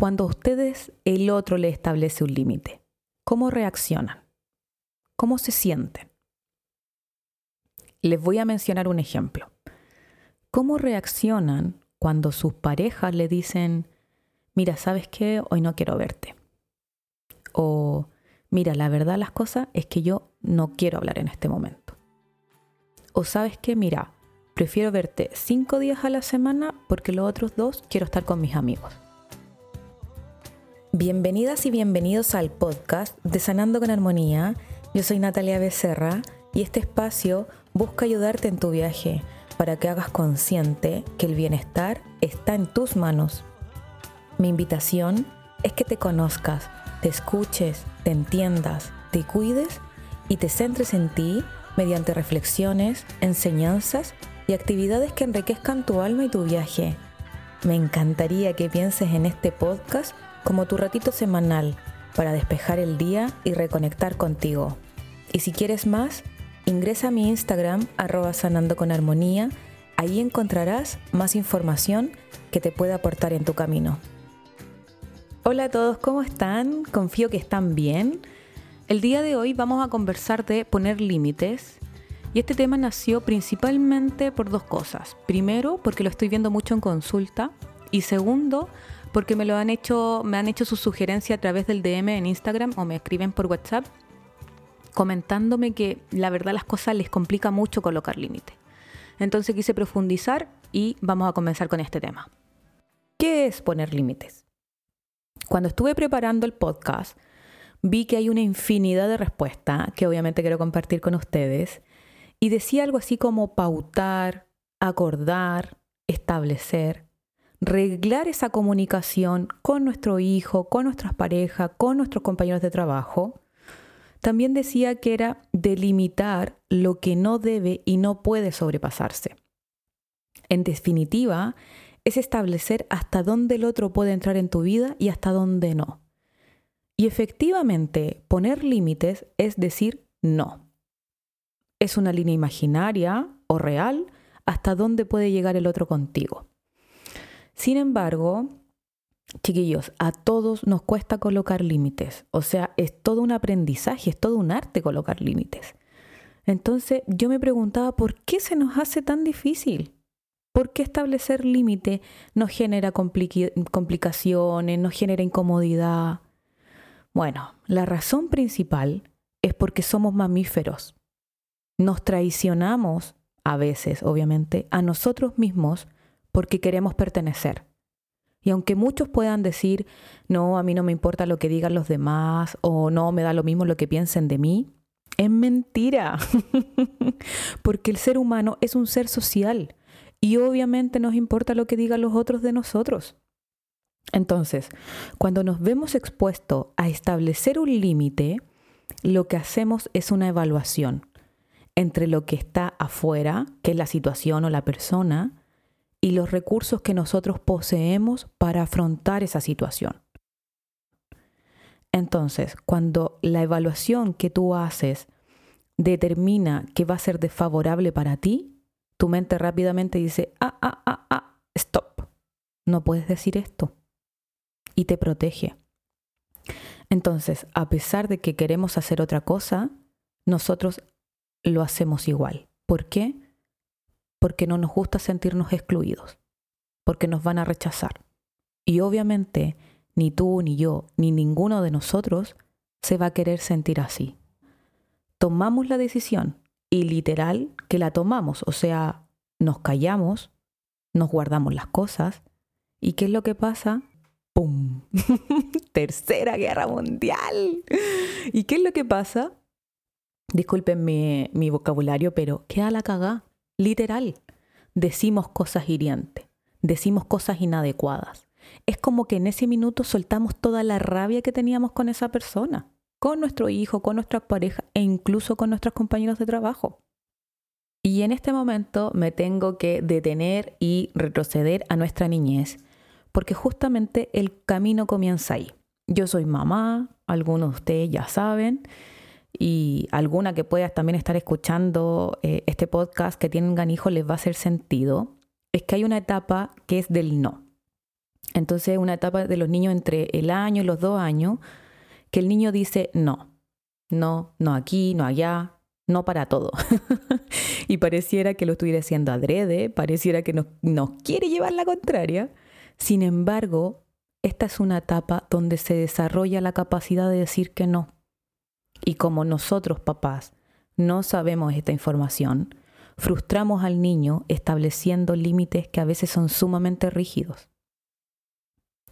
cuando ustedes, el otro le establece un límite? ¿Cómo reaccionan? ¿Cómo se sienten? Les voy a mencionar un ejemplo. ¿Cómo reaccionan cuando sus parejas le dicen, mira, ¿sabes qué? Hoy no quiero verte. O, mira, la verdad las cosas es que yo no quiero hablar en este momento. O sabes qué, mira, prefiero verte cinco días a la semana porque los otros dos quiero estar con mis amigos. Bienvenidas y bienvenidos al podcast de Sanando con Armonía. Yo soy Natalia Becerra y este espacio busca ayudarte en tu viaje para que hagas consciente que el bienestar está en tus manos. Mi invitación es que te conozcas, te escuches, te entiendas, te cuides y te centres en ti mediante reflexiones, enseñanzas y actividades que enriquezcan tu alma y tu viaje. Me encantaría que pienses en este podcast como tu ratito semanal para despejar el día y reconectar contigo. Y si quieres más, ingresa a mi Instagram arroba sanando con armonía. Ahí encontrarás más información que te pueda aportar en tu camino. Hola a todos, ¿cómo están? Confío que están bien. El día de hoy vamos a conversar de poner límites. Y este tema nació principalmente por dos cosas. Primero, porque lo estoy viendo mucho en consulta. Y segundo, porque me lo han hecho, me han hecho su sugerencia a través del DM en Instagram o me escriben por WhatsApp comentándome que la verdad las cosas les complica mucho colocar límite. Entonces quise profundizar y vamos a comenzar con este tema. ¿Qué es poner límites? Cuando estuve preparando el podcast, vi que hay una infinidad de respuestas que obviamente quiero compartir con ustedes y decía algo así como pautar, acordar, establecer, reglar esa comunicación con nuestro hijo, con nuestras parejas, con nuestros compañeros de trabajo. También decía que era delimitar lo que no debe y no puede sobrepasarse. En definitiva, es establecer hasta dónde el otro puede entrar en tu vida y hasta dónde no. Y efectivamente, poner límites es decir no. Es una línea imaginaria o real hasta dónde puede llegar el otro contigo. Sin embargo, chiquillos, a todos nos cuesta colocar límites. O sea, es todo un aprendizaje, es todo un arte colocar límites. Entonces yo me preguntaba, ¿por qué se nos hace tan difícil? ¿Por qué establecer límite nos genera complicaciones, nos genera incomodidad? Bueno, la razón principal es porque somos mamíferos. Nos traicionamos, a veces obviamente, a nosotros mismos porque queremos pertenecer. Y aunque muchos puedan decir, no, a mí no me importa lo que digan los demás o no, me da lo mismo lo que piensen de mí, es mentira. Porque el ser humano es un ser social y obviamente nos importa lo que digan los otros de nosotros. Entonces, cuando nos vemos expuestos a establecer un límite, lo que hacemos es una evaluación entre lo que está afuera, que es la situación o la persona, y los recursos que nosotros poseemos para afrontar esa situación. Entonces, cuando la evaluación que tú haces determina que va a ser desfavorable para ti, tu mente rápidamente dice, ah, ah, ah, ah, stop, no puedes decir esto. Y te protege. Entonces, a pesar de que queremos hacer otra cosa, nosotros lo hacemos igual. ¿Por qué? Porque no nos gusta sentirnos excluidos, porque nos van a rechazar. Y obviamente ni tú, ni yo, ni ninguno de nosotros se va a querer sentir así. Tomamos la decisión y literal que la tomamos, o sea, nos callamos, nos guardamos las cosas y ¿qué es lo que pasa? ¡Pum! Tercera guerra mundial. ¿Y qué es lo que pasa? Disculpen mi, vocabulario, pero queda la cagá. Literal, decimos cosas hirientes, decimos cosas inadecuadas. Es como que en ese minuto soltamos toda la rabia que teníamos con esa persona, con nuestro hijo, con nuestra pareja e incluso con nuestros compañeros de trabajo. Y en este momento me tengo que detener y retroceder a nuestra niñez, porque justamente el camino comienza ahí. Yo soy mamá, algunos de ustedes ya saben, y alguna que puedas también estar escuchando eh, este podcast que tienen hijos les va a hacer sentido, es que hay una etapa que es del no. Entonces, una etapa de los niños entre el año y los dos años, que el niño dice no, no, no aquí, no allá, no para todo. y pareciera que lo estuviera haciendo adrede, pareciera que nos, nos quiere llevar la contraria. Sin embargo, esta es una etapa donde se desarrolla la capacidad de decir que no. Y como nosotros, papás, no sabemos esta información, frustramos al niño estableciendo límites que a veces son sumamente rígidos.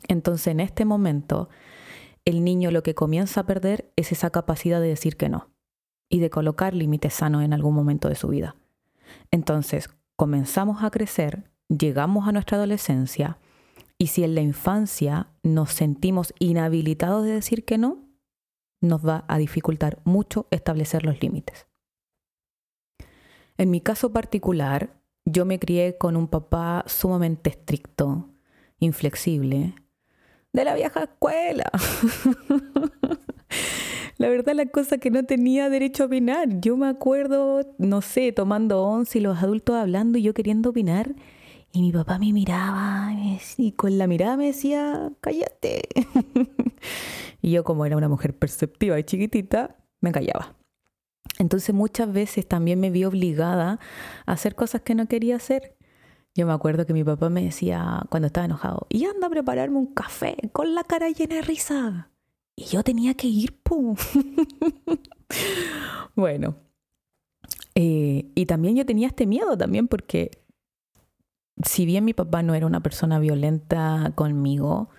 Entonces, en este momento, el niño lo que comienza a perder es esa capacidad de decir que no y de colocar límites sanos en algún momento de su vida. Entonces, comenzamos a crecer, llegamos a nuestra adolescencia y si en la infancia nos sentimos inhabilitados de decir que no, nos va a dificultar mucho establecer los límites. En mi caso particular, yo me crié con un papá sumamente estricto, inflexible, de la vieja escuela. la verdad, la cosa que no tenía derecho a opinar. Yo me acuerdo, no sé, tomando once y los adultos hablando y yo queriendo opinar. Y mi papá me miraba y con la mirada me decía, cállate. y yo como era una mujer perceptiva y chiquitita, me callaba. Entonces muchas veces también me vi obligada a hacer cosas que no quería hacer. Yo me acuerdo que mi papá me decía cuando estaba enojado, y anda a prepararme un café con la cara llena de risa. Y yo tenía que ir, ¡pum! bueno. Eh, y también yo tenía este miedo también porque si bien mi papá no era una persona violenta conmigo,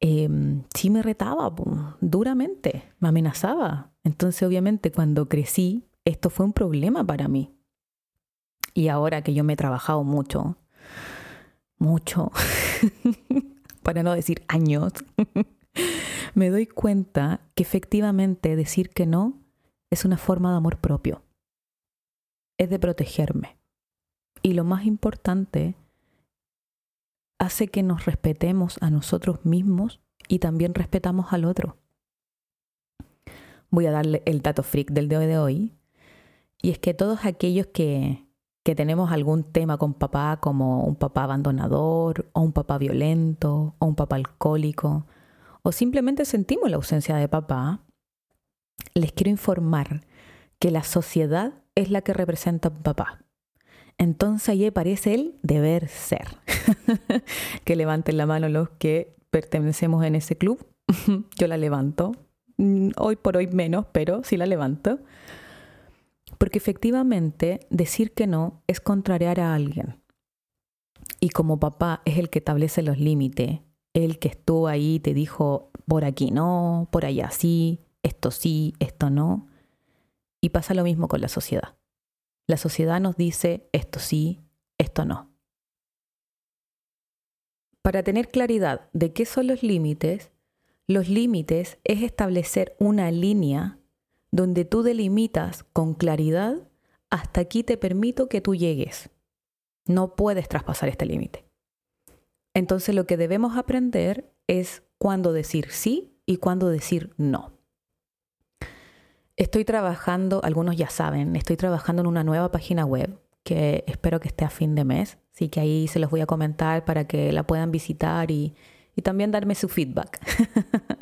em, sí me retaba duramente, me amenazaba. Entonces obviamente cuando crecí, esto fue un problema para mí. Y ahora que yo me he trabajado mucho, mucho, para no decir años, me doy cuenta que efectivamente decir que no es una forma de amor propio. Es de protegerme. Y lo más importante, hace que nos respetemos a nosotros mismos y también respetamos al otro. Voy a darle el dato freak del día de hoy. Y es que todos aquellos que, que tenemos algún tema con papá, como un papá abandonador, o un papá violento, o un papá alcohólico, o simplemente sentimos la ausencia de papá, les quiero informar que la sociedad es la que representa a papá. Entonces ahí aparece el deber ser. que levanten la mano los que pertenecemos en ese club. Yo la levanto. Mm, hoy por hoy menos, pero sí la levanto. Porque efectivamente decir que no es contrariar a alguien. Y como papá es el que establece los límites, el que estuvo ahí te dijo, por aquí no, por allá sí, esto sí, esto no. Y pasa lo mismo con la sociedad. La sociedad nos dice esto sí, esto no. Para tener claridad de qué son los límites, los límites es establecer una línea donde tú delimitas con claridad hasta aquí te permito que tú llegues. No puedes traspasar este límite. Entonces lo que debemos aprender es cuándo decir sí y cuándo decir no. Estoy trabajando, algunos ya saben, estoy trabajando en una nueva página web que espero que esté a fin de mes, así que ahí se los voy a comentar para que la puedan visitar y, también darme su feedback.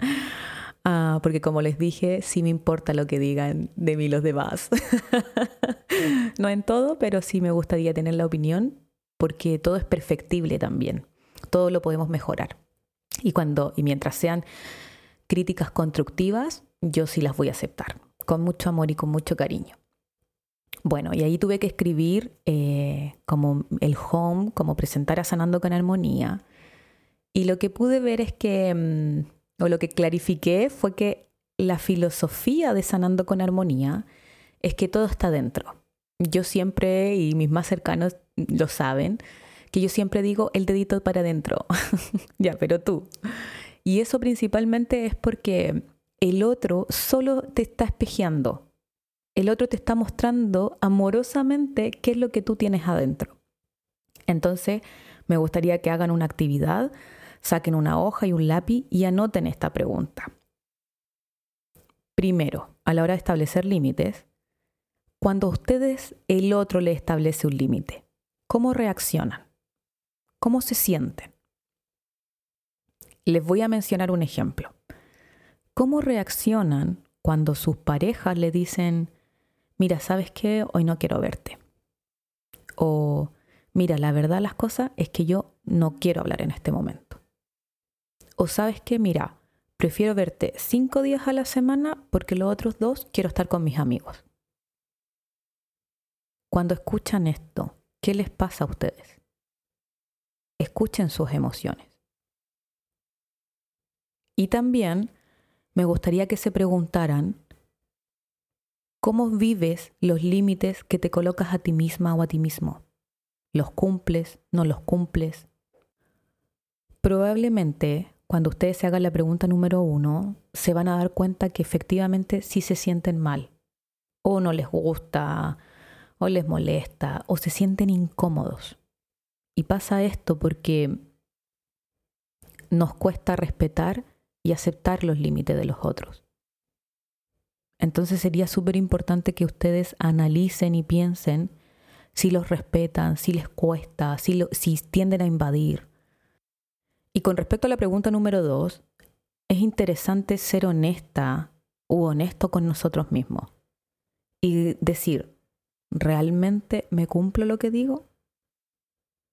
Ah, porque como les dije, sí me importa lo que digan de mí los demás. no en todo, pero sí me gustaría tener la opinión porque todo es perfectible también todo lo podemos mejorar. Y cuando y mientras sean críticas constructivas, yo sí las voy a aceptar, con mucho amor y con mucho cariño. Bueno, y ahí tuve que escribir eh, como el home, como presentar a Sanando con Armonía. Y lo que pude ver es que, mm, o lo que clarifiqué fue que la filosofía de Sanando con Armonía es que todo está dentro. Yo siempre, y mis más cercanos lo saben, que yo siempre digo el dedito para adentro. ya, pero tú. Y eso principalmente es porque el otro solo te está espejeando. El otro te está mostrando amorosamente qué es lo que tú tienes adentro. Entonces, me gustaría que hagan una actividad, saquen una hoja y un lápiz y anoten esta pregunta. Primero, a la hora de establecer límites, cuando ustedes, el otro le establece un límite, ¿cómo reaccionan? ¿Cómo se sienten? les voy a mencionar un ejemplo. ¿Cómo reaccionan cuando sus parejas le dicen, mira, ¿sabes qué? Hoy no quiero verte. O, mira, la verdad las cosas es que yo no quiero hablar en este momento. O sabes qué, mira, prefiero verte cinco días a la semana porque los otros dos quiero estar con mis amigos. Cuando escuchan esto, ¿qué les pasa a ustedes? Escuchen sus emociones. Y también me gustaría que se preguntaran cómo vives los límites que te colocas a ti misma o a ti mismo. ¿Los cumples? ¿No los cumples? Probablemente cuando ustedes se hagan la pregunta número uno, se van a dar cuenta que efectivamente sí se sienten mal, o no les gusta, o les molesta, o se sienten incómodos. Y pasa esto porque nos cuesta respetar y aceptar los límites de los otros. Entonces sería súper importante que ustedes analicen y piensen si los respetan, si les cuesta, si, si tienden a invadir. Y con respecto a la pregunta número dos, es interesante ser honesta u honesto con nosotros mismos y decir, ¿realmente me cumplo lo que digo?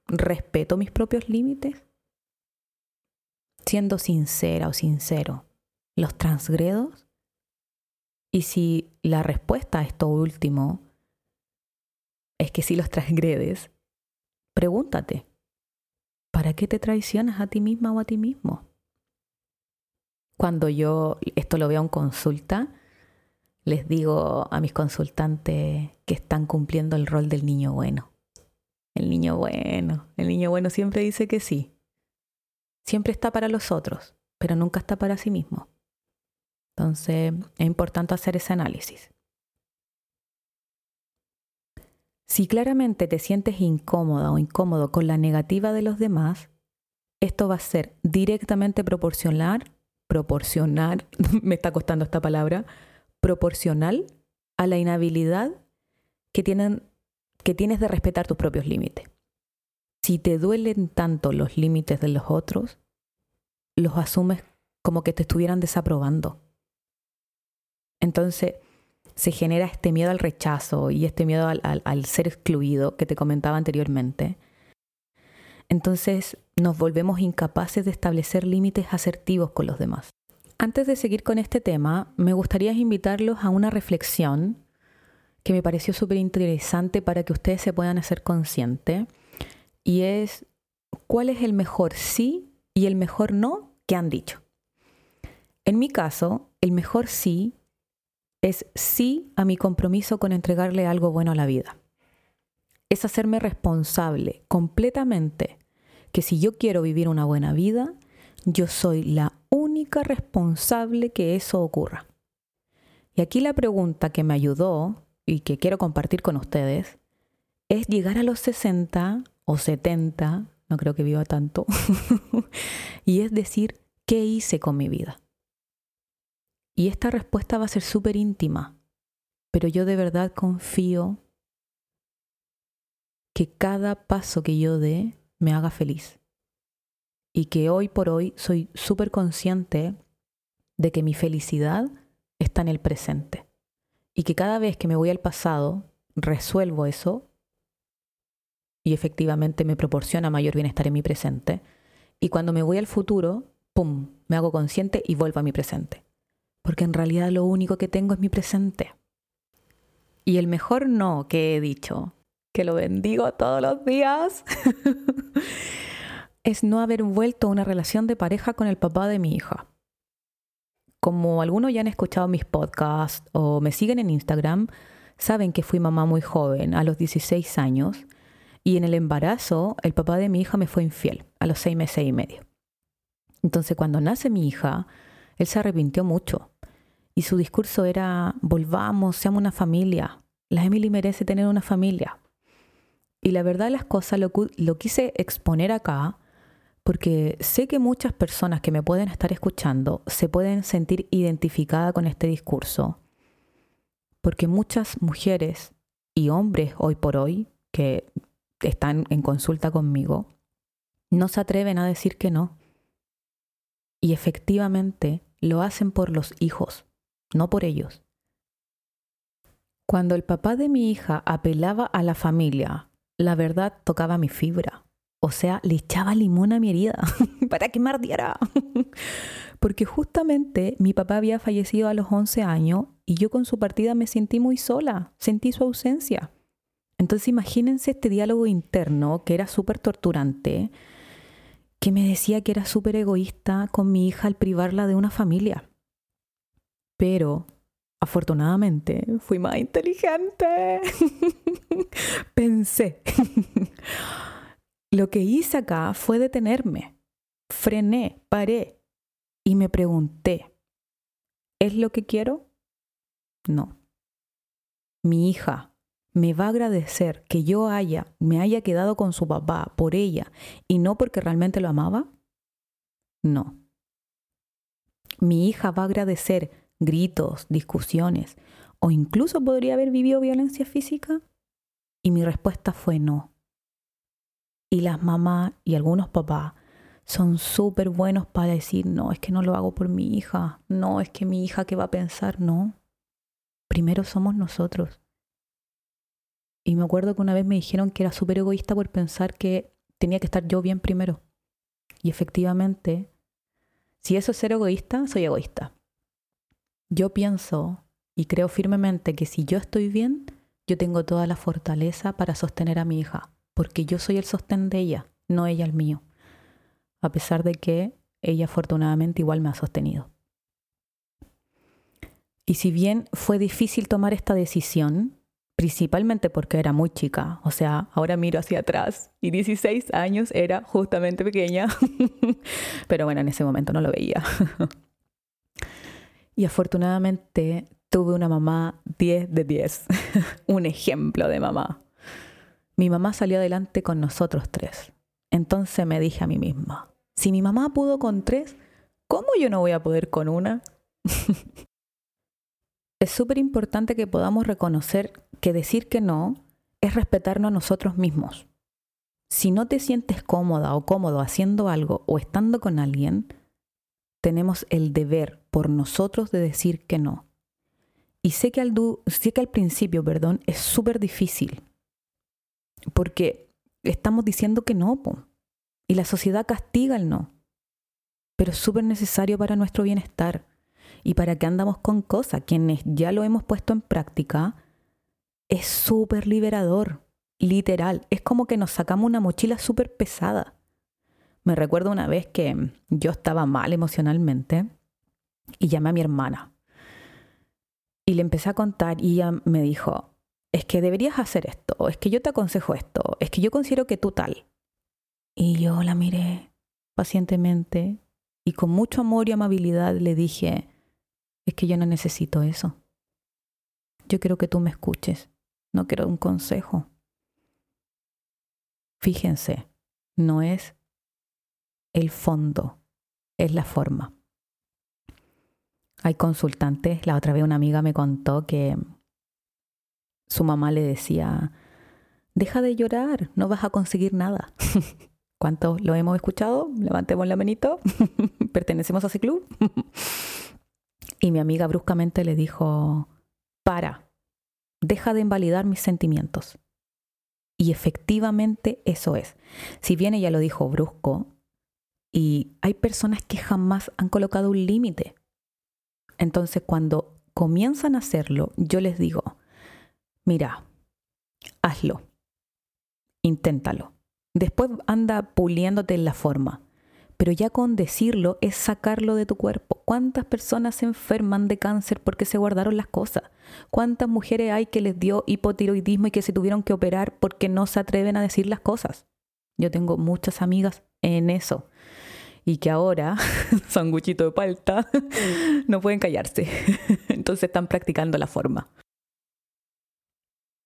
¿Respeto mis propios límites? Siendo sincera o sincero, ¿los transgredo? Y si la respuesta a esto último es que si los transgredes, pregúntate, ¿para qué te traicionas a ti misma o a ti mismo? Cuando yo esto lo veo en consulta, les digo a mis consultantes que están cumpliendo el rol del niño bueno. El niño bueno, el niño bueno siempre dice que sí, siempre está para los otros, pero nunca está para sí mismo. Entonces es importante hacer ese análisis. Si claramente te sientes incómoda o incómodo con la negativa de los demás, esto va a ser directamente proporcional, proporcional, me está costando esta palabra, proporcional a la inhabilidad que, tienen, que tienes de respetar tus propios límites si te duelen tanto los límites de los otros, los asumes como que te estuvieran desaprobando. Entonces se genera este miedo al rechazo y este miedo al, ser excluido que te comentaba anteriormente. Entonces nos volvemos incapaces de establecer límites asertivos con los demás. Antes de seguir con este tema, me gustaría invitarlos a una reflexión que me pareció súper interesante para que ustedes se puedan hacer conscientes y es cuál es el mejor sí y el mejor no que han dicho. En mi caso, el mejor sí es sí a mi compromiso con entregarle algo bueno a la vida. Es hacerme responsable completamente que si yo quiero vivir una buena vida, yo soy la única responsable que eso ocurra. Y aquí la pregunta que me ayudó y que quiero compartir con ustedes es llegar a los 60 o 70, no creo que viva tanto, y es decir, ¿qué hice con mi vida? Y esta respuesta va a ser súper íntima, pero yo de verdad confío que cada paso que yo dé me haga feliz. Y que hoy por hoy soy súper consciente de que mi felicidad está en el presente. Y que cada vez que me voy al pasado, resuelvo eso y efectivamente me proporciona mayor bienestar en mi presente. Y cuando me voy al futuro, ¡pum!, me hago consciente y vuelvo a mi presente. Porque en realidad lo único que tengo es mi presente. Y el mejor no que he dicho, que lo bendigo todos los días, es no haber vuelto a una relación de pareja con el papá de mi hija. Como algunos ya han escuchado mis podcasts o me siguen en Instagram, saben que fui mamá muy joven, a los 16 años, y en el embarazo, el papá de mi hija me fue infiel a los seis meses y medio. Entonces, cuando nace mi hija, él se arrepintió mucho. Y su discurso era, volvamos, seamos una familia. La Emily merece tener una familia. Y la verdad de las cosas lo, lo quise exponer acá porque sé que muchas personas que me pueden estar escuchando se pueden sentir identificadas con este discurso. Porque muchas mujeres y hombres hoy por hoy, que están en consulta conmigo, no se atreven a decir que no. Y efectivamente lo hacen por los hijos, no por ellos. Cuando el papá de mi hija apelaba a la familia, la verdad tocaba mi fibra. O sea, le echaba limón a mi herida para que me. Porque justamente mi papá había fallecido a los 11 años y yo con su partida me sentí muy sola, sentí su ausencia. Entonces imagínense este diálogo interno que era súper torturante, que me decía que era súper egoísta con mi hija al privarla de una familia. Pero afortunadamente fui más inteligente. Pensé. Lo que hice acá fue detenerme. Frené, paré y me pregunté, ¿es lo que quiero? No. Mi hija me va a agradecer que yo haya, me haya quedado con su papá por ella y no porque realmente lo amaba? No. Mi hija va a agradecer gritos, discusiones o incluso podría haber vivido violencia física? Y mi respuesta fue no. Y las mamás y algunos papás son súper buenos para decir, no, es que no lo hago por mi hija, no, es que mi hija qué va a pensar, no. Primero somos nosotros. Y me acuerdo que una vez me dijeron que era súper egoísta por pensar que tenía que estar yo bien primero. Y efectivamente, si eso es ser egoísta, soy egoísta. Yo pienso y creo firmemente que si yo estoy bien, yo tengo toda la fortaleza para sostener a mi hija porque yo soy el sostén de ella, no ella el mío, a pesar de que ella afortunadamente igual me ha sostenido. Y si bien fue difícil tomar esta decisión, principalmente porque era muy chica, o sea, ahora miro hacia atrás y 16 años era justamente pequeña, pero bueno, en ese momento no lo veía. y afortunadamente tuve una mamá 10 de 10, un ejemplo de mamá. Mi mamá salió adelante con nosotros tres. Entonces me dije a mí misma, si mi mamá pudo con tres, ¿cómo yo no voy a poder con una? es súper importante que podamos reconocer que decir que no es respetarnos a nosotros mismos. Si no te sientes cómoda o cómodo haciendo algo o estando con alguien, tenemos el deber por nosotros de decir que no. Y sé que al, sé que al principio, perdón, es súper difícil porque estamos diciendo que no, y la sociedad castiga el no. Pero es súper necesario para nuestro bienestar y para que andamos con cosas, quienes ya lo hemos puesto en práctica, es súper liberador, literal. Es como que nos sacamos una mochila súper pesada. Me recuerdo una vez que yo estaba mal emocionalmente y llamé a mi hermana. Y le empecé a contar y ella me dijo, es que deberías hacer esto, es que yo te aconsejo esto, es que yo considero que tú tal. Y yo la miré pacientemente y con mucho amor y amabilidad le dije, es que yo no necesito eso. Yo quiero que tú me escuches, no quiero un consejo. Fíjense, no es el fondo, es la forma. Hay consultantes, la otra vez una amiga me contó que su mamá le decía, deja de llorar, no vas a conseguir nada. ¿Cuántos lo hemos escuchado? Levantemos la manito. ¿Pertenecemos a ese club? y mi amiga bruscamente le dijo, para, deja de invalidar mis sentimientos. Y efectivamente eso es. Si bien ella lo dijo brusco, y hay personas que jamás han colocado un límite. Entonces cuando comienzan a hacerlo, yo les digo, mira, hazlo, inténtalo. Después anda puliéndote en la forma, pero ya con decirlo es sacarlo de tu cuerpo. ¿Cuántas personas se enferman de cáncer porque se guardaron las cosas? ¿Cuántas mujeres hay que les dio hipotiroidismo y que se tuvieron que operar porque no se atreven a decir las cosas? Yo tengo muchas amigas en eso y que ahora, sanguchito de palta, no pueden callarse. Entonces están practicando la forma.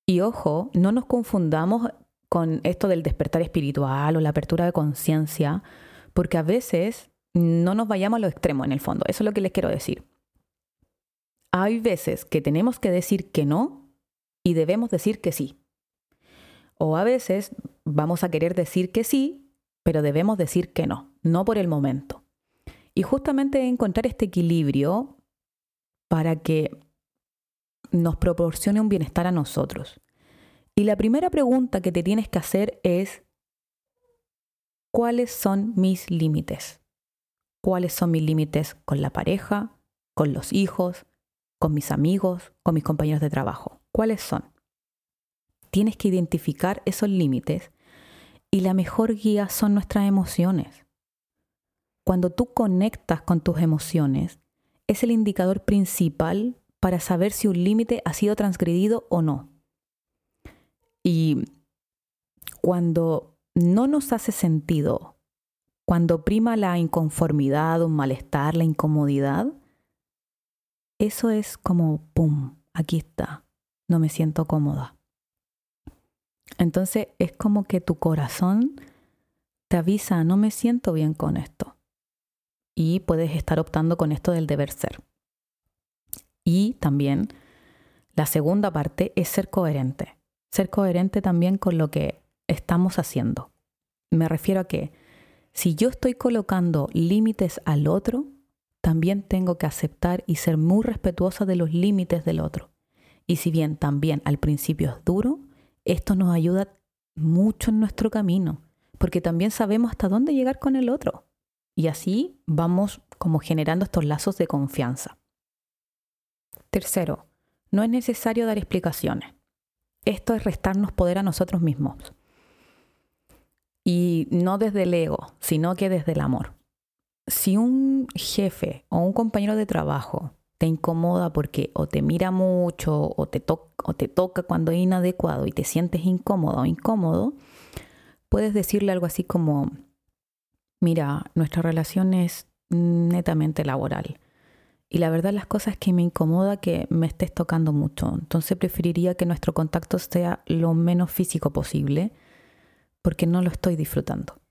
Y ojo, no nos confundamos con esto del despertar espiritual o la apertura de conciencia, porque a veces no nos vayamos a lo extremo en el fondo. Eso es lo que les quiero decir. Hay veces que tenemos que decir que no y debemos decir que sí. O a veces vamos a querer decir que sí, pero debemos decir que no, no por el momento. Y justamente encontrar este equilibrio para que nos proporcione un bienestar a nosotros. Y la primera pregunta que te tienes que hacer es, ¿cuáles son mis límites? ¿Cuáles son mis límites con la pareja, con los hijos, con mis amigos, con mis compañeros de trabajo? ¿Cuáles son? Tienes que identificar esos límites y la mejor guía son nuestras emociones. Cuando tú conectas con tus emociones, es el indicador principal para saber si un límite ha sido transgredido o no. Y cuando no nos hace sentido, cuando prima la inconformidad, un malestar, la incomodidad, eso es como, ¡pum!, aquí está, no me siento cómoda. Entonces es como que tu corazón te avisa, no me siento bien con esto. Y puedes estar optando con esto del deber ser. Y también la segunda parte es ser coherente. Ser coherente también con lo que estamos haciendo. Me refiero a que si yo estoy colocando límites al otro, también tengo que aceptar y ser muy respetuosa de los límites del otro. Y si bien también al principio es duro, esto nos ayuda mucho en nuestro camino, porque también sabemos hasta dónde llegar con el otro. Y así vamos como generando estos lazos de confianza. Tercero, no es necesario dar explicaciones. Esto es restarnos poder a nosotros mismos. Y no desde el ego, sino que desde el amor. Si un jefe o un compañero de trabajo te incomoda porque o te mira mucho o te, o te toca cuando es inadecuado y te sientes incómodo o incómodo, puedes decirle algo así como, mira, nuestra relación es netamente laboral. Y la verdad las cosas que me incomoda que me estés tocando mucho. Entonces preferiría que nuestro contacto sea lo menos físico posible porque no lo estoy disfrutando.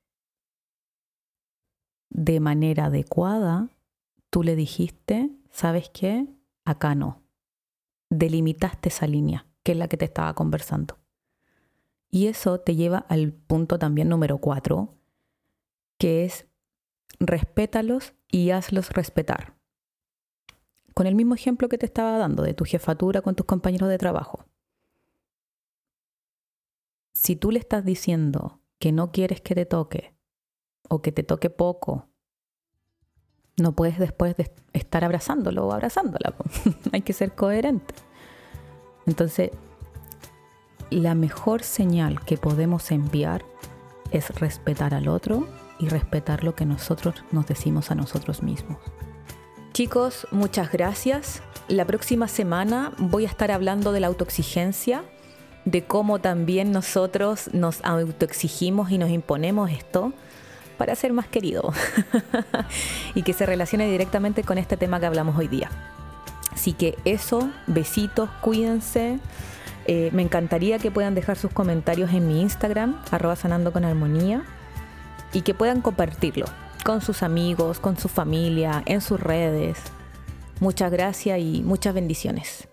De manera adecuada, tú le dijiste, ¿sabes qué? Acá no. Delimitaste esa línea, que es la que te estaba conversando. Y eso te lleva al punto también número cuatro, que es respétalos y hazlos respetar con el mismo ejemplo que te estaba dando de tu jefatura con tus compañeros de trabajo. Si tú le estás diciendo que no quieres que te toque o que te toque poco, no puedes después de estar abrazándolo o abrazándola. Hay que ser coherente. Entonces, la mejor señal que podemos enviar es respetar al otro y respetar lo que nosotros nos decimos a nosotros mismos. Chicos, muchas gracias. La próxima semana voy a estar hablando de la autoexigencia, de cómo también nosotros nos autoexigimos y nos imponemos esto para ser más querido y que se relacione directamente con este tema que hablamos hoy día. Así que eso, besitos, cuídense. Eh, me encantaría que puedan dejar sus comentarios en mi Instagram, arroba sanando con armonía, y que puedan compartirlo con sus amigos, con su familia, en sus redes. Muchas gracias y muchas bendiciones.